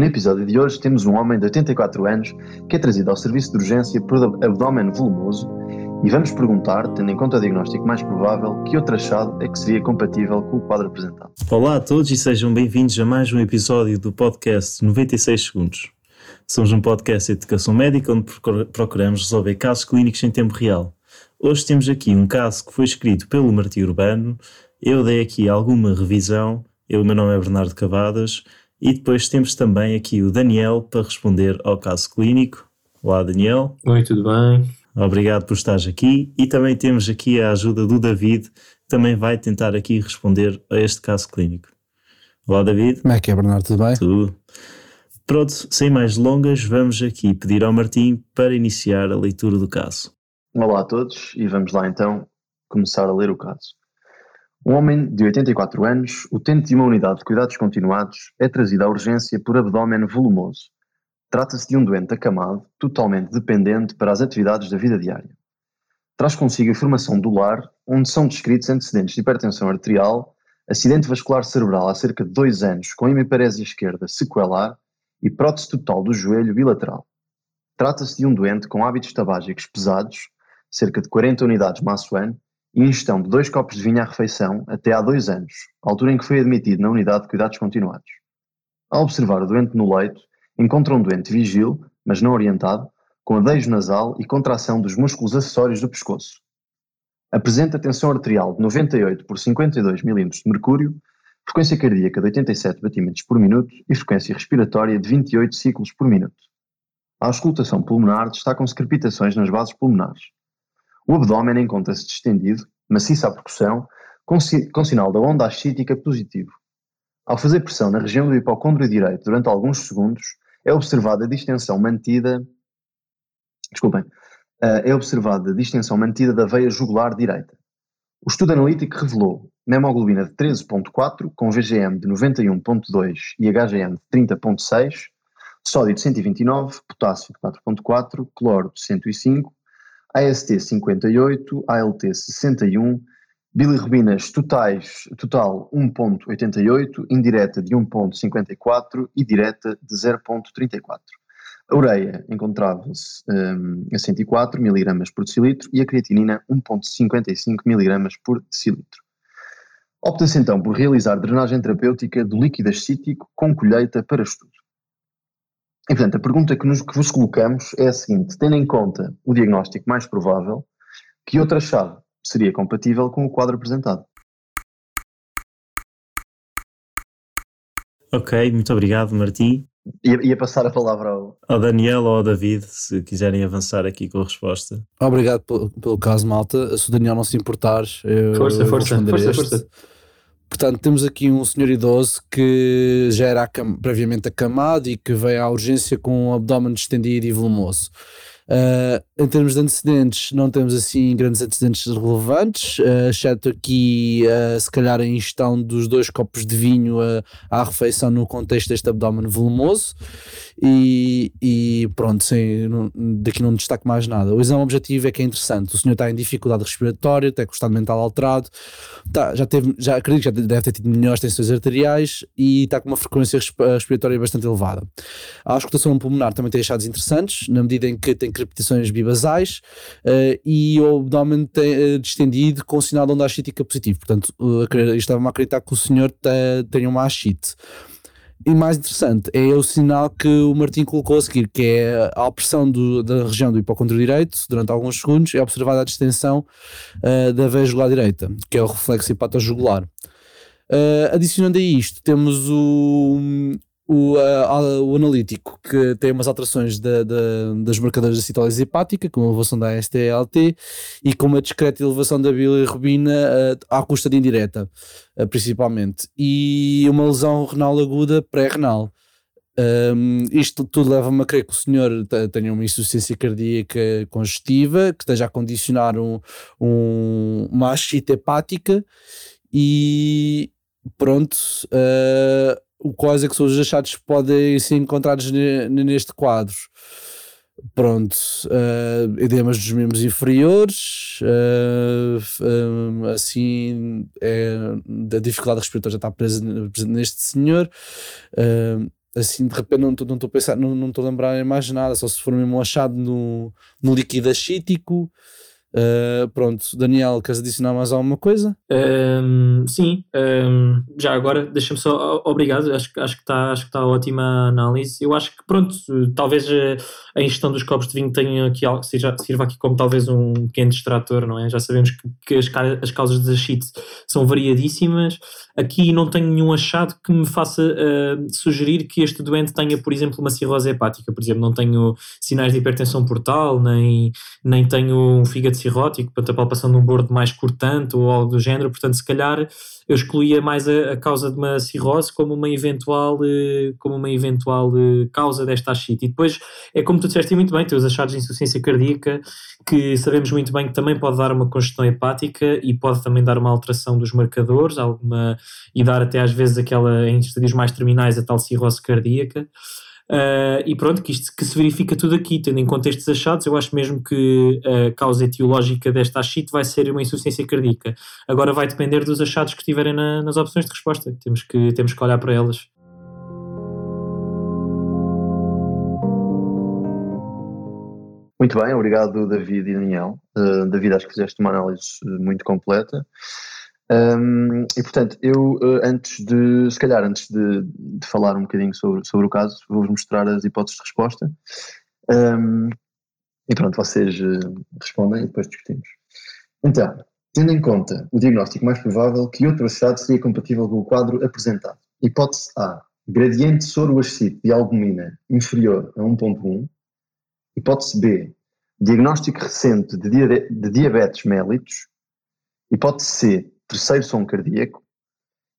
No episódio de hoje temos um homem de 84 anos que é trazido ao serviço de urgência por abdômen volumoso e vamos perguntar, tendo em conta o diagnóstico mais provável, que outro achado é que seria compatível com o quadro apresentado. Olá a todos e sejam bem-vindos a mais um episódio do podcast 96 Segundos. Somos um podcast de educação médica onde procuramos resolver casos clínicos em tempo real. Hoje temos aqui um caso que foi escrito pelo Martim Urbano, eu dei aqui alguma revisão, eu, meu nome é Bernardo Cavadas, e depois temos também aqui o Daniel para responder ao caso clínico. Olá, Daniel. Oi, tudo bem? Obrigado por estares aqui. E também temos aqui a ajuda do David, que também vai tentar aqui responder a este caso clínico. Olá, David. Como é que é, Bernardo? Tudo bem? Tudo. Pronto, sem mais delongas, vamos aqui pedir ao Martim para iniciar a leitura do caso. Olá a todos e vamos lá então começar a ler o caso. Um homem de 84 anos, utente de uma unidade de cuidados continuados, é trazido à urgência por abdômen volumoso. Trata-se de um doente acamado, totalmente dependente para as atividades da vida diária. Traz consigo a formação do lar, onde são descritos antecedentes de hipertensão arterial, acidente vascular cerebral há cerca de dois anos com hemiparésia esquerda sequelar e prótese total do joelho bilateral. Trata-se de um doente com hábitos tabágicos pesados, cerca de 40 unidades maço ano, e ingestão de dois copos de vinho à refeição até há dois anos, altura em que foi admitido na unidade de cuidados continuados. Ao observar o doente no leito, encontra um doente vigil, mas não orientado, com adejo nasal e contração dos músculos acessórios do pescoço. Apresenta tensão arterial de 98 por 52 mm de mercúrio, frequência cardíaca de 87 batimentos por minuto e frequência respiratória de 28 ciclos por minuto. A auscultação pulmonar destacam-se crepitações nas bases pulmonares. O abdômen encontra-se distendido, maciço à percussão, com, com sinal da onda ascítica positivo. Ao fazer pressão na região do hipocôndrio direito durante alguns segundos, é observada a distensão mantida. Desculpem. Eh, é observada a distensão mantida da veia jugular direita. O estudo analítico revelou hemoglobina de 13.4, com VGM de 91.2 e HGM de 30.6, sódio de 129, potássio de 4.4, cloro de 105, AST 58, ALT 61, bilirrubinas totais, total 1.88, indireta de 1.54 e direta de 0.34. A ureia encontrava-se um, a 104 mg por decilitro e a creatinina 1.55 mg por decilitro. Opta-se então por realizar drenagem terapêutica do líquido ascítico com colheita para estudo. E, portanto, a pergunta que, nos, que vos colocamos é a seguinte: tendo em conta o diagnóstico mais provável, que outra chave seria compatível com o quadro apresentado? Ok, muito obrigado, Martim. Ia, ia, passar a palavra ao... ao Daniel ou ao David, se quiserem avançar aqui com a resposta. Obrigado pelo, pelo caso, malta. Se o Daniel não se importar, eu força, força, força, força. Portanto, temos aqui um senhor idoso que já era previamente acamado e que veio à urgência com um abdômen distendido e volumoso. Uh, em termos de antecedentes, não temos assim grandes antecedentes relevantes, uh, exceto aqui, uh, se calhar, a ingestão dos dois copos de vinho uh, à refeição no contexto deste abdômen volumoso. E, e pronto, sim, não, daqui não destaco mais nada. O exame objetivo é que é interessante. O senhor está em dificuldade respiratória, tem com o estado mental alterado, tá, já teve, já acredito que já deve ter tido melhores tensões arteriais e está com uma frequência respiratória bastante elevada. A auscultação pulmonar também tem achados interessantes, na medida em que tem crepitações bibasais uh, e o abdômen uh, distendido com sinal de onda ascítica positivo. Portanto, uh, estava-me a acreditar que o senhor tenha uma ascite. E mais interessante é o sinal que o Martim colocou a seguir, que é a opressão do, da região do hipocondrio direito durante alguns segundos, é observada a distensão uh, da veia jugular direita, que é o reflexo hepatojugular. Uh, adicionando a isto, temos o, o, uh, o analítico, que tem umas alterações da, da, das marcadores da citólise hepática, com a elevação da STLT e com uma discreta elevação da bilirrubina uh, à custa de indireta, uh, principalmente, e uma lesão renal aguda pré-renal. Um, isto tudo leva-me a crer que o senhor tenha uma insuficiência cardíaca congestiva, que esteja a condicionar um, um, uma ascite hepática e pronto. Uh, quais é que são os achados que podem ser encontrados neste quadro? Pronto, uh, edemas dos membros inferiores, uh, assim, é, a dificuldade respiratória já está presente neste senhor, uh, assim de repente não estou a pensar, não estou a lembrar mais nada, só se for mesmo um achado no, no líquido acítico. Uh, pronto, Daniel, queres adicionar mais alguma coisa? Um, sim, um, já agora, deixa-me só, obrigado, acho, acho que está tá ótima a análise. Eu acho que, pronto, talvez a, ingestão dos copos de vinho tenha aqui, seja, sirva aqui como talvez um pequeno distrator, não é? Já sabemos que, que as, as causas de achite são variadíssimas. Aqui não tenho nenhum achado que me faça uh, sugerir que este doente tenha, por exemplo, uma cirrose hepática. Por exemplo, não tenho sinais de hipertensão portal, nem, nem tenho um fígado cirrótico, portanto, a palpação de um bordo mais cortante ou algo do género. Portanto, se calhar eu excluía mais a, a causa de uma cirrose como uma eventual, uh, como uma eventual uh, causa desta achite. E depois é como tu disseste muito bem, tem os achados de insuficiência cardíaca, que sabemos muito bem que também pode dar uma congestão hepática e pode também dar uma alteração dos marcadores, alguma, e dar até às vezes aquela, em estadios mais terminais, a tal cirrose cardíaca. Uh, e pronto, que isto que se verifica tudo aqui, tendo em conta estes achados, eu acho mesmo que a causa etiológica desta achite vai ser uma insuficiência cardíaca. Agora vai depender dos achados que tiverem na, nas opções de resposta, temos que, temos que olhar para elas. Muito bem, obrigado David e Daniel. Uh, David, acho que fizeste uma análise muito completa. Um, e portanto, eu uh, antes de, se calhar antes de, de, falar um bocadinho sobre, sobre o caso, vou-vos mostrar as hipóteses de resposta. Um, e pronto, vocês uh, respondem e depois discutimos. Então, tendo em conta o diagnóstico mais provável, que outro achado seria compatível com o quadro apresentado? Hipótese A. Gradiente soro-ascite de albumina inferior a 1.1. Hipótese B. Diagnóstico recente de diabetes mellitus. Hipótese C terceiro som cardíaco,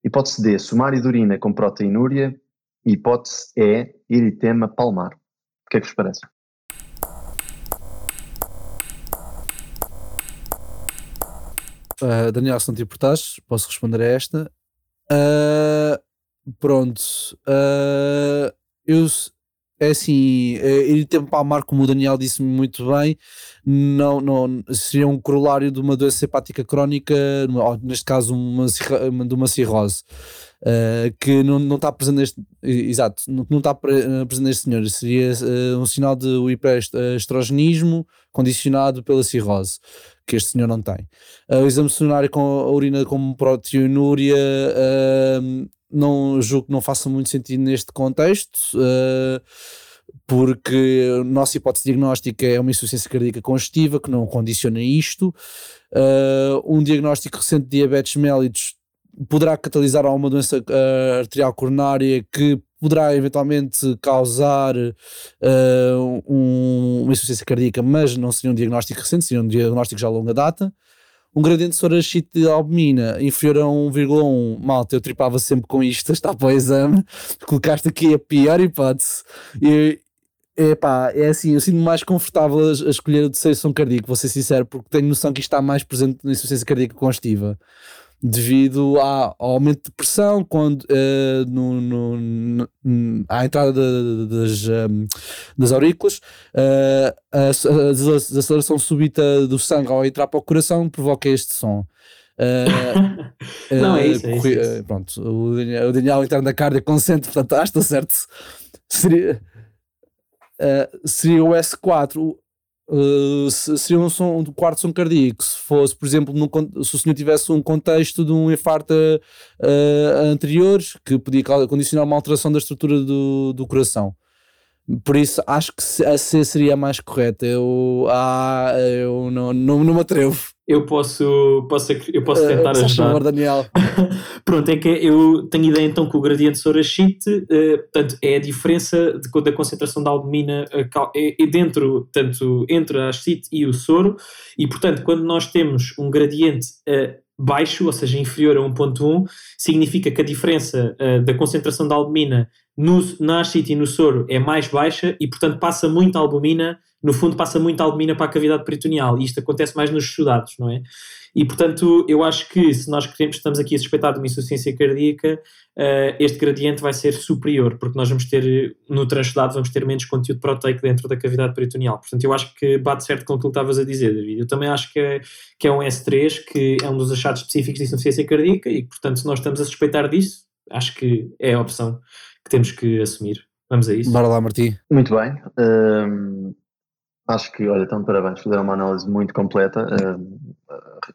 hipótese D, sumário de urina com proteinúria e hipótese E, eritema palmar. O que é que vos parece? Uh, Daniel, se não te importares, posso responder a esta. Uh, pronto. Uh, eu, é assim, ir tempo palmar, como o Daniel disse muito bem, não, não, seria um corolário de uma doença hepática crónica, neste caso uma, de uma cirrose. Uh, que não, não está presente neste exato, não, não está presente neste senhor, seria uh, um sinal de hiperestrogenismo condicionado pela cirrose, que este senhor não tem. Uh, o exame sonário com a urina com proteinúria não julgo que não faça muito sentido neste contexto, uh, porque a nossa hipótese diagnóstica é uma insuficiência cardíaca congestiva que não condiciona isto. Uh, um diagnóstico recente de diabetes mellitus poderá catalisar uma doença uh, arterial coronária que poderá eventualmente causar um, uma insuficiência cardíaca, mas não seria um diagnóstico recente, seria um diagnóstico já a longa data um gradiente de sorachite de albumina inferior a 1,1. Malta, eu tripava sempre com isto, está para o exame. Colocaste aqui a pior hipótese. E, epá, é assim, eu sinto-me mais confortável a, escolher o som cardíaco, vou ser sincero, porque tenho noção que isto está mais presente na insuficiência cardíaca congestiva devido ao aumento de pressão quando, uh, no, no, no, à entrada de, de, das, um, ehm, das aurículas, uh, a, a, desaceleração súbita do sangue ao entrar para o coração provoca este som. Uh, Não, é isso, é isso, é isso. Pronto, o Daniel, o Daniel entrar na cardia consente, portanto, ah, está certo. Seria, seria o S4. Uh, seria um, som, um quarto som cardíaco. Se fosse, por exemplo, num, se o senhor tivesse um contexto de um infarto uh, anterior que podia condicionar uma alteração da estrutura do, do coração. Por isso, acho que a C seria a mais correta. Eu, ah, eu não, não, não me atrevo. Eu posso, posso, eu posso tentar uh, ajudar. Favor, Daniel. Pronto, é que eu tenho ideia então que o gradiente Sorachite, uh, portanto, é a diferença de, da concentração da albumina uh, é, é dentro, tanto entre a ascite e o soro, e portanto, quando nós temos um gradiente uh, baixo, ou seja, inferior a 1.1, significa que a diferença uh, da concentração da albumina no, na ascite e no soro é mais baixa e, portanto, passa muita albumina, no fundo passa muita albumina para a cavidade peritoneal e isto acontece mais nos estudados, não é? E, portanto, eu acho que se nós queremos, estamos aqui a suspeitar de uma insuficiência cardíaca, uh, este gradiente vai ser superior, porque nós vamos ter, no transestudado, vamos ter menos conteúdo proteico dentro da cavidade peritoneal. Portanto, eu acho que bate certo com o que estavas a dizer, David. Eu também acho que é, que é um S3, que é um dos achados específicos de insuficiência cardíaca e, portanto, se nós estamos a suspeitar disso, acho que é a opção que temos que assumir. Vamos a isso. Bora lá, Martim. Muito bem. Um, acho que, olha, então parabéns, fizeram uma análise muito completa. Um,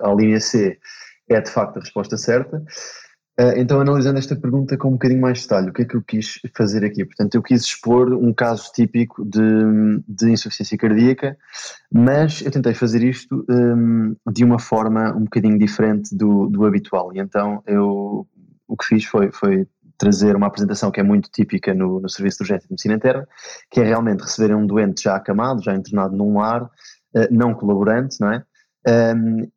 a linha C é de facto a resposta certa. Uh, então, analisando esta pergunta com um bocadinho mais de detalhe, o que é que eu quis fazer aqui? Portanto, eu quis expor um caso típico de, de insuficiência cardíaca, mas eu tentei fazer isto um, de uma forma um bocadinho diferente do, do habitual. E então, eu o que fiz foi, foi trazer uma apresentação que é muito típica no, no Serviço de Urgência de Medicina Interna, que é realmente receberem um doente já acamado, já internado num lar, uh, não colaborante, não é? Um,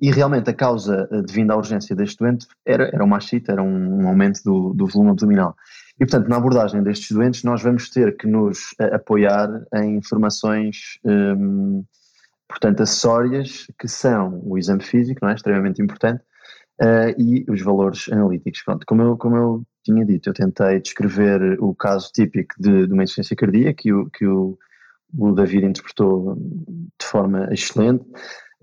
e realmente a causa eh, devido à urgência deste doente era, era uma era um, um aumento do, do, volume abdominal. E, portanto, na abordagem destes doentes, nós vamos ter que nos uh, apoiar em informações, um, portanto, acessórias, que são o exame físico, não é? extremamente importante, uh, e os valores analíticos. Pronto, como eu, como eu tinha dito, eu tentei descrever o caso típico de, de uma insuficiência cardíaca, que o, que o, o David interpretou de forma excelente.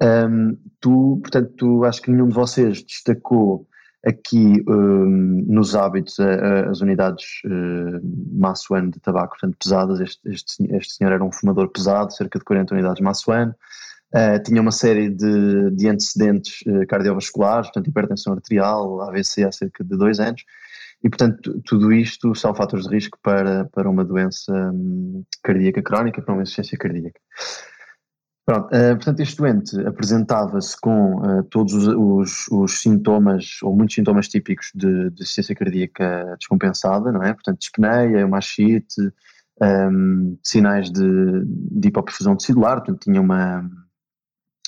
Um, tu, portanto, tu, acho que nenhum de vocês destacou aqui um, nos hábitos a, a, as unidades uh, de tabaco, portanto, pesadas. Este, este, este, senhor era um fumador pesado, cerca de 40 unidades Massuan. Uh, tinha uma série de, de antecedentes uh, cardiovasculares, portanto, hipertensão arterial, AVC há cerca de dois anos. E, portanto, tudo isto são fatores de risco para, para uma doença um, cardíaca crónica, para uma insuficiência cardíaca. Pronto, uh, portanto, este doente apresentava-se com uh, todos os, os, os, sintomas, ou muitos sintomas típicos de, de insuficiência cardíaca descompensada, não é? Portanto, dispneia, machite, um, sinais de, de hipoperfusão tecidular, portanto, tinha uma,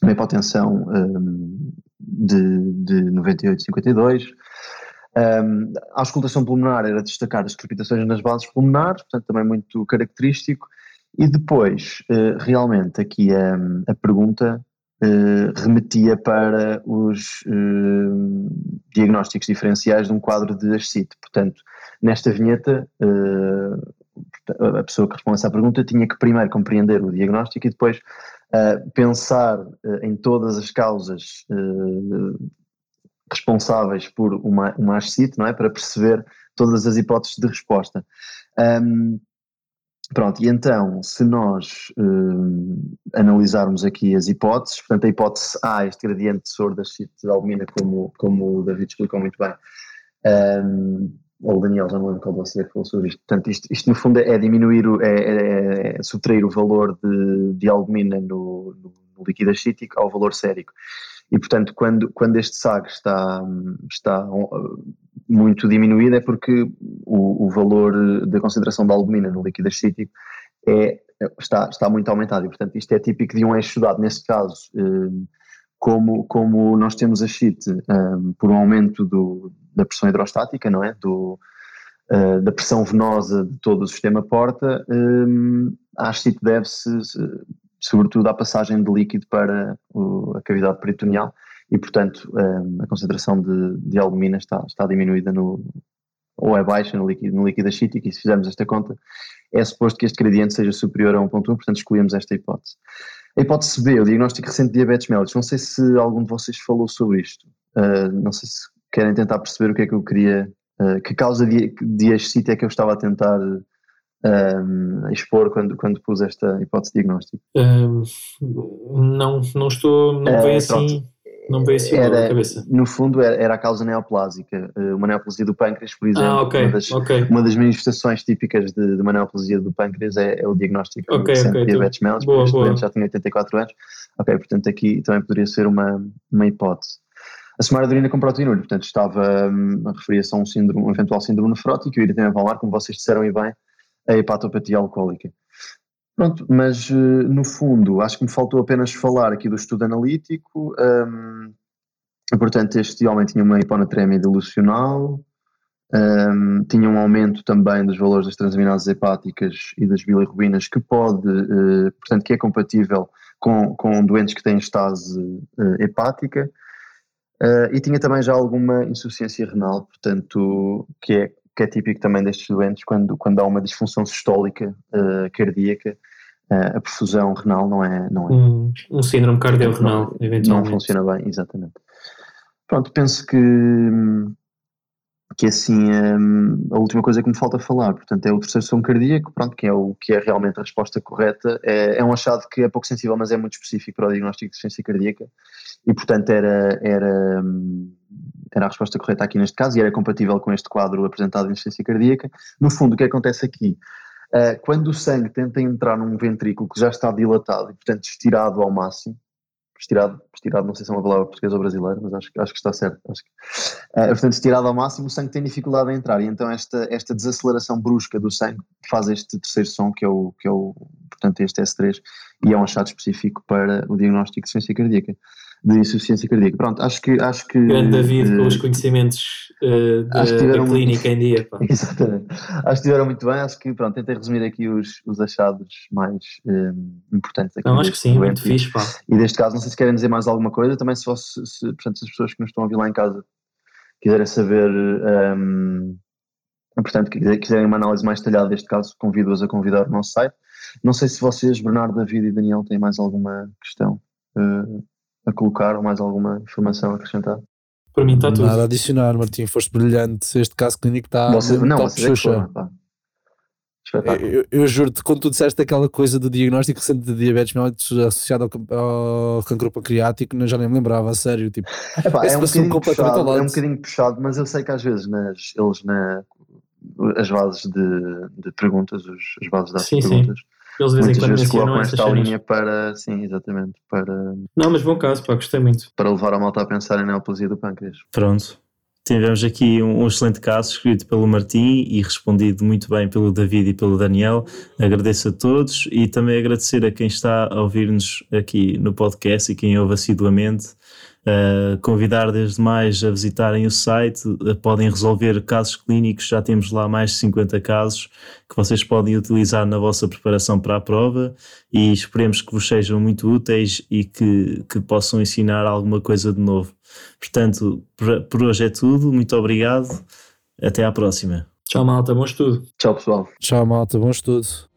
uma hipotensão um, de, de 98, 52. Um, a auscultação pulmonar era destacar as crepitações nas bases pulmonares, portanto, também muito característico. E depois, eh, realmente, aqui a, a pergunta eh, remetia para os eh, diagnósticos diferenciais de um quadro de ascite. Portanto, nesta vinheta, a pessoa que responde essa pergunta tinha que primeiro compreender o diagnóstico e depois pensar em todas as causas responsáveis por uma, uma ascite, não é? Para perceber todas as hipóteses de resposta. Um, Pronto, e então, se nós uh, analisarmos aqui as hipóteses, portanto, a hipótese A, este gradiente de soro da de albumina, como, como o David explicou muito bem, um, ou o Daniel, já não lembro qual você falou sobre isto. Portanto, isto, isto no fundo é diminuir, o, é, é, é subtrair o valor de, de albumina no, no, no líquido acítico ao valor sérico. E, portanto, quando, quando este SAG está, está muito diminuído é porque o, o valor da concentração de albumina no líquido acítico é, está, está muito aumentado. E, portanto, isto é típico de um eixo dado. Neste caso, hum, como, como nós temos a CIT hum, por um aumento do, da pressão hidrostática, não é? Do, uh, da pressão venosa de todo o sistema porta, um, a ascite deve-se sobretudo à passagem de líquido para o, a cavidade peritoneal e, portanto, um, a concentração de, de albumina está, está diminuída no, ou é baixa no líquido, no líquido acítico, e se fizermos esta conta, é suposto que este gradiente seja superior a 1.1, portanto escolhemos esta hipótese. A hipótese B, o diagnóstico recente de diabetes mellitus, não sei se algum de vocês falou sobre isto, uh, não sei se querem tentar perceber o que é que eu queria, uh, que causa de, de ascite é que eu estava a tentar um, expor quando, quando pus esta hipótese de diagnóstico? Um, não, não estou, não veio assim. Não veio assim era, cabeça. No fundo era, era, a causa neoplásica, eh, uma neoplasia do pâncreas, por exemplo. Ah, okay, uma, das, okay. uma das manifestações típicas de, de uma neoplasia do pâncreas é, é o diagnóstico okay, de okay, diabetes mellitus, boa, boa. já tinha 84 anos. Ok, portanto aqui também poderia ser uma, uma hipótese. A somaradurina com proteinúria, portanto estava hum, a referir-se a um, síndrome, um eventual síndrome nefrótico e o eritema palmar, como vocês disseram e bem, a hepatopatia alcoólica. Pronto, mas eh, no fundo, acho que me faltou apenas falar aqui do estudo analítico. Um, portanto, este homem tinha uma hiponatremia dilucional, um, tinha um aumento também dos valores das transaminases hepáticas e das bilirrubinas, que pode, uh, portanto, que é compatível com, com doentes que têm estase uh, hepática. Uh, e tinha também já alguma insuficiência renal, portanto, que é que é típico também destes doentes, quando, quando há uma disfunção sistólica uh, cardíaca, uh, a perfusão renal não é. Não é um, um síndrome cardiorrenal, eventualmente. Não funciona bem, exatamente. Pronto, penso que, que assim um, a última coisa que me falta falar, portanto é o terceiro som cardíaco, pronto, que é o que é realmente a resposta correta, é, é um achado que é pouco sensível, mas é muito específico para o diagnóstico de deficiência cardíaca e portanto era, era, hum, era a resposta correta aqui neste caso e era compatível com este quadro apresentado em deficiência cardíaca. No fundo o que acontece aqui, uh, quando o sangue tenta entrar num ventrículo que já está dilatado e portanto estirado ao máximo, estirado, estirado, não sei se é uma palavra portuguesa ou brasileira, mas acho, acho que está certo. Acho que, uh, portanto, estirado ao máximo, o sangue tem dificuldade em entrar, e então esta, esta desaceleração brusca do sangue faz este terceiro som, que é o, que é o portanto, este S3, e é um achado específico para o diagnóstico de insuficiência cardíaca de insuficiência cardíaca. Pronto, acho que. Acho que Grande David uh, com os conhecimentos uh, da, da, clínica muito, em dia. Pá. Exatamente. Acho que estiveram muito bem. Acho que, pronto, tentei resumir aqui os, os achados mais um, importantes aqui. Não, acho que sim, muito fixe, pá. E deste caso, não sei se querem dizer mais alguma coisa. Também, se, fosse, se, portanto, se as pessoas que nos estão a ouvir lá em casa quiserem saber. Um, portanto, quiserem uma análise mais detalhada deste caso, convido-os a convidar o nosso site. Não sei se vocês, Bernardo, David e Daniel, têm mais alguma questão. Uh, a colocar ou mais alguma informação a acrescentar? Para mim está tudo. Nada a adicionar, Martim, foste brilhante. Este caso clínico está. Você, não, top você Xuxa. É eu, eu juro-te, quando tu disseste aquela coisa do diagnóstico recente de diabetes mellitus associado ao, ao cancro pancreático, eu já nem me lembrava, a sério. Tipo, Epá, é, um bocadinho puxado, é um bocadinho puxado, mas eu sei que às vezes nas, eles na, as bases de, de perguntas, os, as bases das sim, perguntas, sim. Eles de vez em quando mencionam esta linha para, sim, exatamente, para... Não, mas bom caso, pá, gostei muito. Para levar a malta a pensar em neoplasia do pâncreas. Pronto. Tivemos aqui um, um, excelente caso escrito pelo Martim e respondido muito bem pelo David e pelo Daniel. Agradeço a todos e também agradecer a quem está a ouvir-nos aqui no podcast e quem ouve assiduamente. Uh, convidar desde mais a visitarem o site, uh, podem resolver casos clínicos, já temos lá mais de 50 casos que vocês podem utilizar na vossa preparação para a prova e esperemos que vos sejam muito úteis e que, que possam ensinar alguma coisa de novo. Portanto, por, por hoje é tudo, muito obrigado, até à próxima. Tchau malta, bom estudo. Tchau pessoal. Tchau malta, bom estudo.